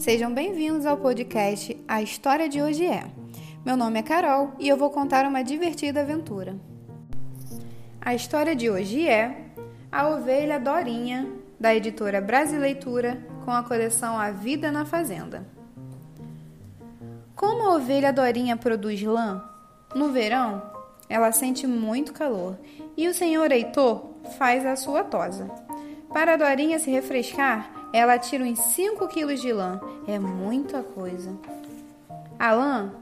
Sejam bem-vindos ao podcast A História de Hoje é. Meu nome é Carol e eu vou contar uma divertida aventura. A história de hoje é A Ovelha Dorinha, da editora Brasileitura, com a coleção A Vida na Fazenda. Como a ovelha Dorinha produz lã? No verão, ela sente muito calor e o senhor Heitor faz a sua tosa. Para a Dorinha se refrescar, ela tira uns 5 quilos de lã. É muita coisa. A lã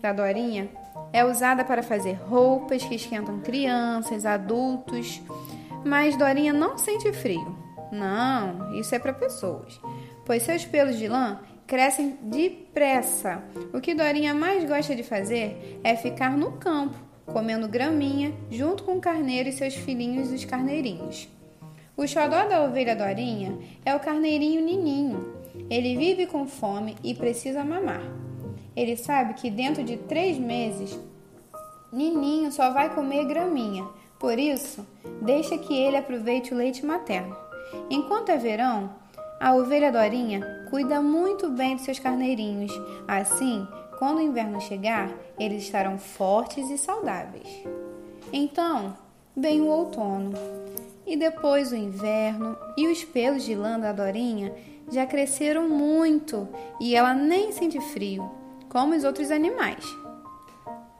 da Dorinha é usada para fazer roupas que esquentam crianças, adultos. Mas Dorinha não sente frio. Não, isso é para pessoas. Pois seus pelos de lã crescem depressa. O que Dorinha mais gosta de fazer é ficar no campo, comendo graminha junto com o carneiro e seus filhinhos, os carneirinhos. O xodó da ovelha Dorinha é o carneirinho Nininho. Ele vive com fome e precisa mamar. Ele sabe que dentro de três meses, Nininho só vai comer graminha. Por isso, deixa que ele aproveite o leite materno. Enquanto é verão, a ovelha Dorinha cuida muito bem de seus carneirinhos. Assim, quando o inverno chegar, eles estarão fortes e saudáveis. Então, vem o outono. E depois o inverno e os pelos de lã da Dorinha já cresceram muito e ela nem sente frio, como os outros animais.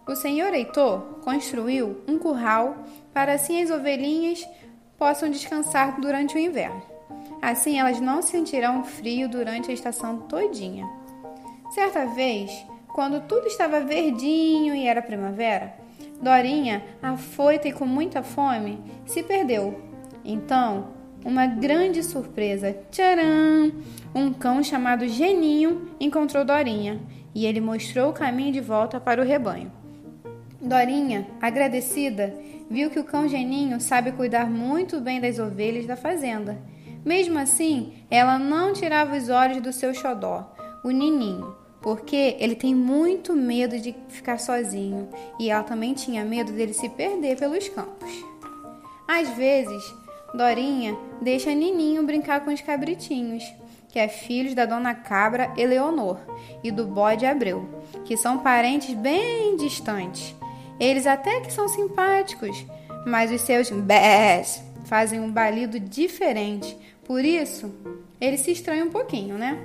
O senhor Heitor construiu um curral para assim as ovelhinhas possam descansar durante o inverno. Assim elas não sentirão frio durante a estação todinha. Certa vez, quando tudo estava verdinho e era primavera, Dorinha, afoita e com muita fome, se perdeu então, uma grande surpresa. Tcharam! Um cão chamado Geninho encontrou Dorinha e ele mostrou o caminho de volta para o rebanho. Dorinha, agradecida, viu que o cão Geninho sabe cuidar muito bem das ovelhas da fazenda. Mesmo assim, ela não tirava os olhos do seu xodó, o Nininho, porque ele tem muito medo de ficar sozinho e ela também tinha medo dele se perder pelos campos. Às vezes, Dorinha deixa Nininho brincar com os cabritinhos, que é filhos da dona Cabra Eleonor e do bode Abreu, que são parentes bem distantes. Eles até que são simpáticos, mas os seus bés fazem um balido diferente. Por isso, eles se estranham um pouquinho, né?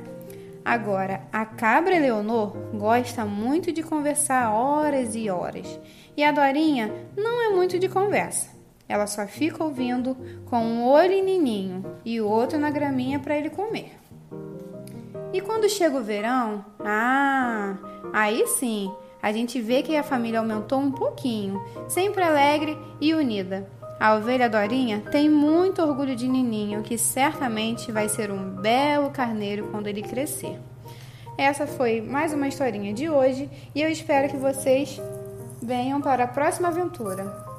Agora, a cabra Eleonor gosta muito de conversar horas e horas, e a Dorinha não é muito de conversa. Ela só fica ouvindo com um olho em Nininho e o outro na graminha para ele comer. E quando chega o verão, ah, aí sim, a gente vê que a família aumentou um pouquinho, sempre alegre e unida. A ovelha Dorinha tem muito orgulho de Nininho, que certamente vai ser um belo carneiro quando ele crescer. Essa foi mais uma historinha de hoje e eu espero que vocês venham para a próxima aventura.